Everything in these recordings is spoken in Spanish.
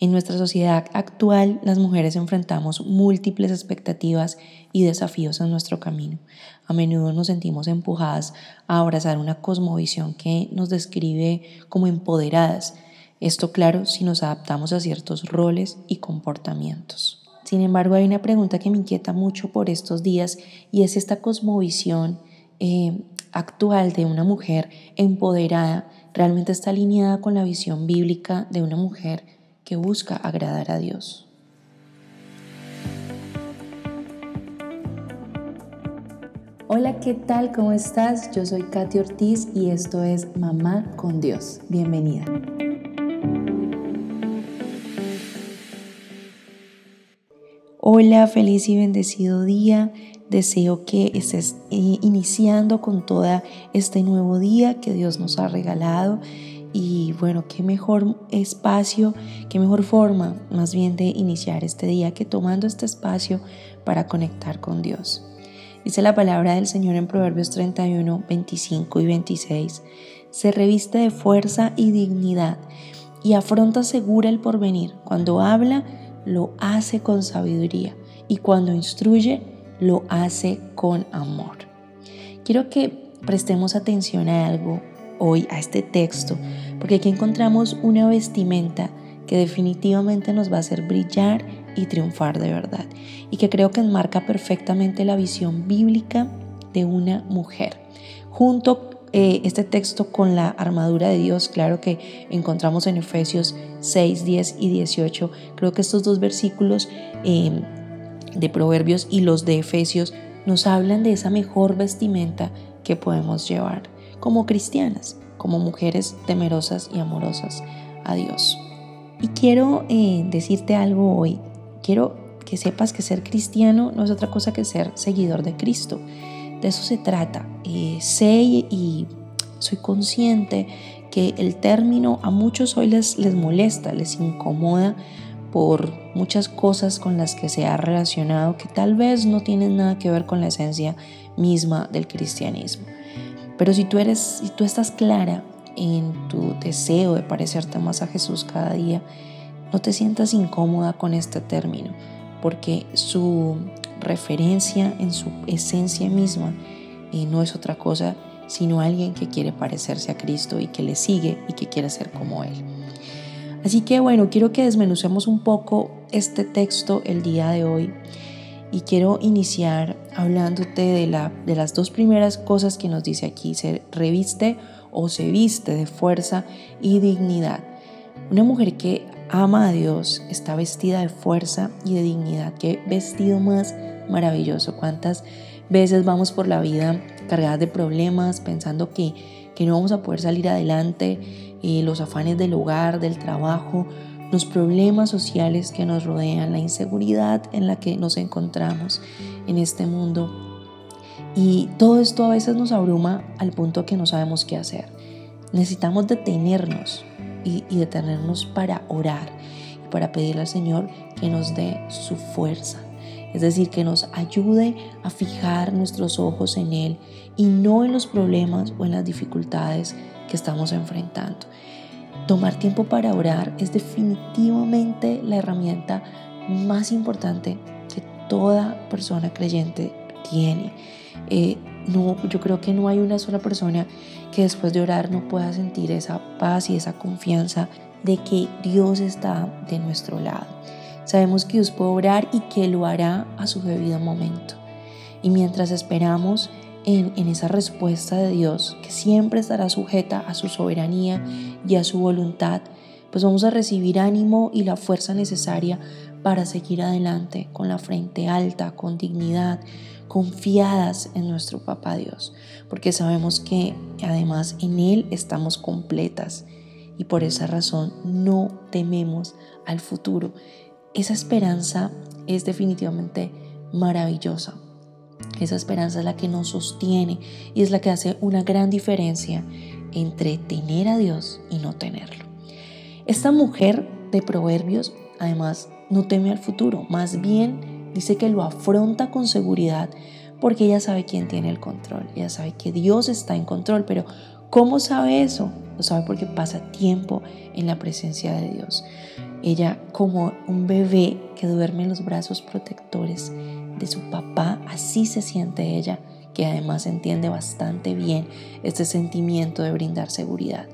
En nuestra sociedad actual, las mujeres enfrentamos múltiples expectativas y desafíos en nuestro camino. A menudo nos sentimos empujadas a abrazar una cosmovisión que nos describe como empoderadas. Esto claro si nos adaptamos a ciertos roles y comportamientos. Sin embargo, hay una pregunta que me inquieta mucho por estos días y es esta cosmovisión eh, actual de una mujer empoderada realmente está alineada con la visión bíblica de una mujer que busca agradar a Dios. Hola, ¿qué tal? ¿Cómo estás? Yo soy Katy Ortiz y esto es Mamá con Dios. Bienvenida. Hola, feliz y bendecido día. Deseo que estés eh, iniciando con todo este nuevo día que Dios nos ha regalado y bueno, qué mejor espacio, qué mejor forma más bien de iniciar este día que tomando este espacio para conectar con Dios. Dice la palabra del Señor en Proverbios 31, 25 y 26. Se reviste de fuerza y dignidad y afronta segura el porvenir. Cuando habla, lo hace con sabiduría y cuando instruye, lo hace con amor. Quiero que prestemos atención a algo hoy a este texto, porque aquí encontramos una vestimenta que definitivamente nos va a hacer brillar y triunfar de verdad, y que creo que enmarca perfectamente la visión bíblica de una mujer. Junto eh, este texto con la armadura de Dios, claro que encontramos en Efesios 6, 10 y 18, creo que estos dos versículos em, de Proverbios y los de Efesios nos hablan de esa mejor vestimenta que podemos llevar como cristianas, como mujeres temerosas y amorosas a Dios. Y quiero eh, decirte algo hoy. Quiero que sepas que ser cristiano no es otra cosa que ser seguidor de Cristo. De eso se trata. Eh, sé y soy consciente que el término a muchos hoy les, les molesta, les incomoda por muchas cosas con las que se ha relacionado que tal vez no tienen nada que ver con la esencia misma del cristianismo. Pero si tú eres, si tú estás clara en tu deseo de parecerte más a Jesús cada día, no te sientas incómoda con este término, porque su referencia en su esencia misma eh, no es otra cosa sino alguien que quiere parecerse a Cristo y que le sigue y que quiere ser como Él. Así que bueno, quiero que desmenucemos un poco este texto el día de hoy y quiero iniciar hablándote de, la, de las dos primeras cosas que nos dice aquí. Se reviste o se viste de fuerza y dignidad. Una mujer que ama a Dios está vestida de fuerza y de dignidad. Qué vestido más maravilloso. ¿Cuántas veces vamos por la vida cargadas de problemas, pensando que, que no vamos a poder salir adelante, eh, los afanes del hogar, del trabajo, los problemas sociales que nos rodean, la inseguridad en la que nos encontramos en este mundo. Y todo esto a veces nos abruma al punto que no sabemos qué hacer. Necesitamos detenernos y, detenernos para orar y para pedirle al Señor que nos dé su fuerza. Es decir, que nos ayude a fijar nuestros ojos en Él y no en los problemas o en las dificultades que estamos enfrentando. Tomar tiempo para orar es definitivamente la herramienta más importante que toda persona creyente tiene. Eh, no, yo creo que no hay una sola persona que después de orar no pueda sentir esa paz y esa confianza de que Dios está de nuestro lado. Sabemos que Dios puede orar y que lo hará a su debido momento. Y mientras esperamos, en, esa respuesta de Dios, que siempre estará sujeta a su soberanía y a su voluntad, pues vamos a recibir ánimo y la fuerza necesaria para seguir adelante con la frente alta, con dignidad, confiadas en nuestro Papá Dios, porque sabemos que además en Él estamos completas y por esa razón no tememos al futuro. Esa esperanza es definitivamente maravillosa esa esperanza es la que nos sostiene y es la que hace una gran diferencia entre tener a Dios y no tenerlo. Esta mujer de Proverbios, además, no teme al futuro, más bien dice que lo afronta con seguridad porque ella sabe quién tiene el control, ella sabe que Dios está en control, pero ¿cómo sabe eso? Lo sabe porque pasa tiempo en la presencia de Dios. ella como un bebé que duerme en los brazos protectores de su papá, así se siente ella, que además entiende bastante bien este sentimiento de brindar seguridad.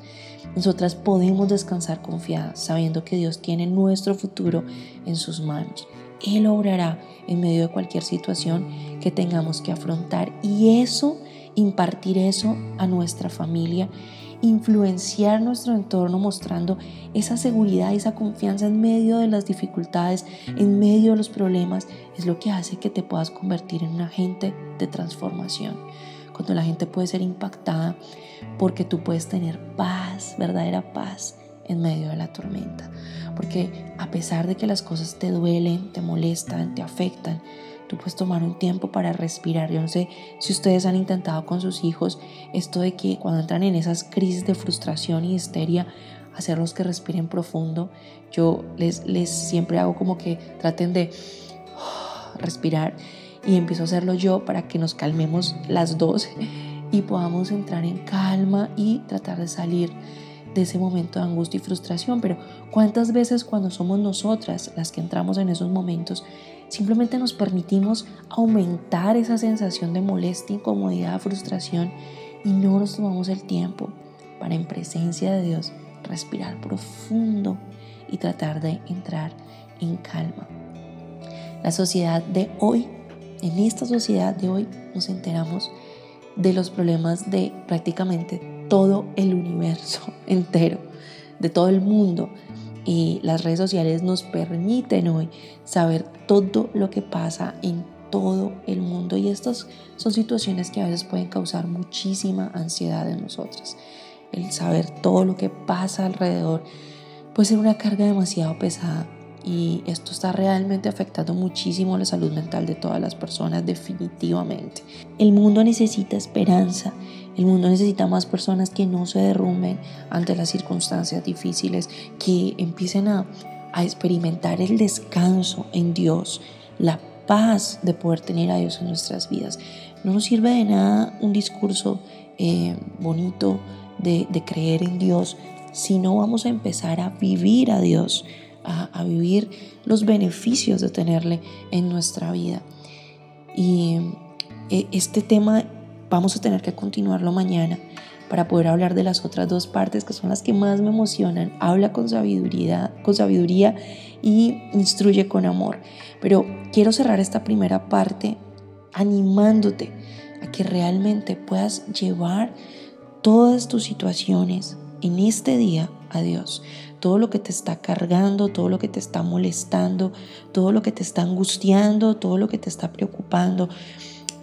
Nosotras podemos descansar confiadas sabiendo que Dios tiene nuestro futuro en sus manos. Él obrará en medio de cualquier situación que tengamos que afrontar y eso, impartir eso a nuestra familia influenciar nuestro entorno mostrando esa seguridad y esa confianza en medio de las dificultades, en medio de los problemas, es lo que hace que te puedas convertir en un agente de transformación. Cuando la gente puede ser impactada porque tú puedes tener paz, verdadera paz en medio de la tormenta. Porque a pesar de que las cosas te duelen, te molestan, te afectan, tú puedes tomar un tiempo para respirar. Yo no sé si ustedes han intentado con sus hijos esto de que cuando entran en esas crisis de frustración y histeria, hacerlos que respiren profundo. Yo les, les siempre hago como que traten de respirar y empiezo a hacerlo yo para que nos calmemos las dos y podamos entrar en calma y tratar de salir de ese momento de angustia y frustración. Pero ¿cuántas veces cuando somos nosotras las que entramos en esos momentos Simplemente nos permitimos aumentar esa sensación de molestia, incomodidad, frustración y no nos tomamos el tiempo para en presencia de Dios respirar profundo y tratar de entrar en calma. La sociedad de hoy, en esta sociedad de hoy, nos enteramos de los problemas de prácticamente todo el universo entero, de todo el mundo, y las redes sociales nos permiten hoy saber todo lo que pasa en todo el mundo y estas son situaciones que a veces pueden causar muchísima ansiedad en nosotros. El saber todo lo que pasa alrededor puede ser una carga demasiado pesada y esto está realmente afectando muchísimo la salud mental de todas las personas definitivamente. El mundo necesita esperanza, el mundo necesita más personas que no se derrumben ante las circunstancias difíciles, que empiecen a, experimentar el descanso en Dios, la paz de poder tener a Dios en nuestras vidas. No nos sirve de nada un discurso eh, bonito de, creer en Dios si no vamos a empezar a vivir a Dios a, vivir los beneficios de tenerle en nuestra vida. Y eh, este tema vamos a tener que continuarlo mañana para poder hablar de las otras dos partes que son las que más me emocionan. Habla con sabiduría, con sabiduría y instruye con amor. Pero quiero cerrar esta primera parte animándote a que realmente puedas llevar todas tus situaciones en este día a Dios todo lo que te está cargando, todo lo que te está molestando, todo lo que te está angustiando, todo lo que te está preocupando,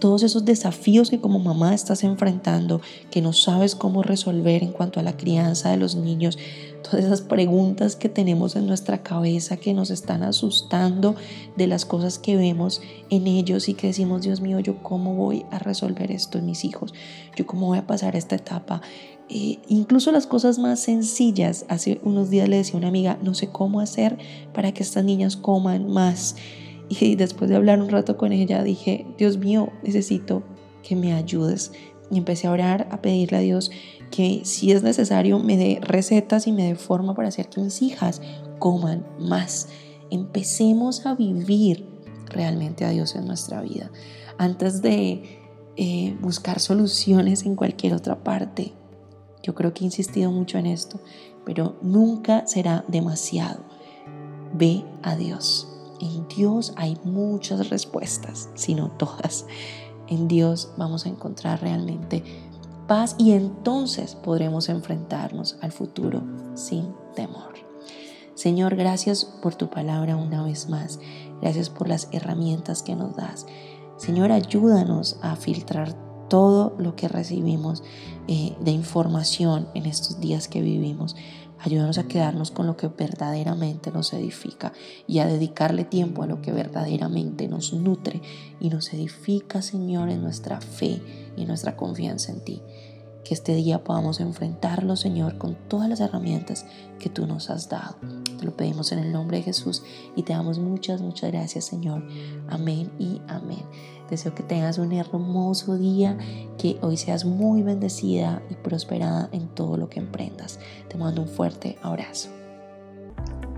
todos esos desafíos que como mamá estás enfrentando, que no sabes cómo resolver en cuanto a la crianza de los niños, todas esas preguntas que tenemos en nuestra cabeza que nos están asustando de las cosas que vemos en ellos y que decimos, Dios mío, yo cómo voy a resolver esto en mis hijos, yo cómo voy a pasar esta etapa eh, incluso las cosas más sencillas. Hace unos días le decía a una amiga, no sé cómo hacer para que estas niñas coman más. Y después de hablar un rato con ella, dije, Dios mío, necesito que me ayudes. Y empecé a orar, a pedirle a Dios que si es necesario me dé recetas y me dé forma para hacer que mis hijas coman más. Empecemos a vivir realmente a Dios en nuestra vida antes de eh, buscar soluciones en cualquier otra parte. Yo creo que he insistido mucho en esto, pero nunca será demasiado. Ve a Dios. En Dios hay muchas respuestas, si no todas. En Dios vamos a encontrar realmente paz y entonces podremos enfrentarnos al futuro sin temor. Señor, gracias por tu palabra una vez más. Gracias por las herramientas que nos das. Señor, ayúdanos a filtrar todo lo que recibimos eh, de información en estos días que vivimos. Ayúdanos a quedarnos con lo que verdaderamente nos edifica y a dedicarle tiempo a lo que verdaderamente nos nutre y nos edifica, Señor, en nuestra fe y nuestra confianza en ti. Que este día podamos enfrentarlo, Señor, con todas las herramientas que tú nos has dado. Te lo pedimos en el nombre de Jesús y te damos muchas, muchas gracias, Señor. Amén y amén. Deseo que tengas un hermoso día, que hoy seas muy bendecida y prosperada en todo lo que emprendas. Te mando un fuerte abrazo.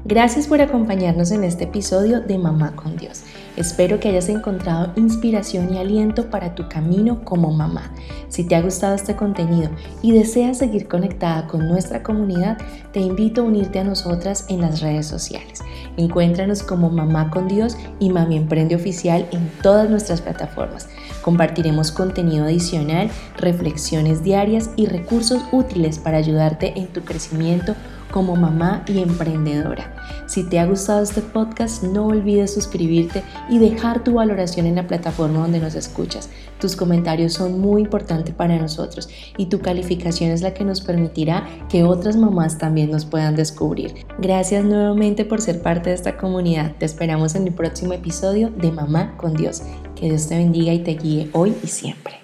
Gracias por acompañarnos en este episodio de Mamá con Dios. Espero que hayas encontrado inspiración y aliento para tu camino como mamá. Si te ha gustado este contenido y deseas seguir conectada con nuestra comunidad, te invito a unirte a nosotras en las redes sociales. Encuéntranos como Mamá con Dios y Mami Emprende Oficial en todas nuestras plataformas. Compartiremos contenido adicional, reflexiones diarias y recursos útiles para ayudarte en tu crecimiento como mamá y emprendedora. Si te ha gustado este podcast, no olvides suscribirte y dejar tu valoración en la plataforma donde nos escuchas. Tus comentarios son muy importantes para nosotros y tu calificación es la que nos permitirá que otras mamás también nos puedan descubrir. Gracias nuevamente por ser parte de esta comunidad. Te esperamos en el próximo episodio de Mamá con Dios. Que Dios te bendiga y te guíe hoy y siempre.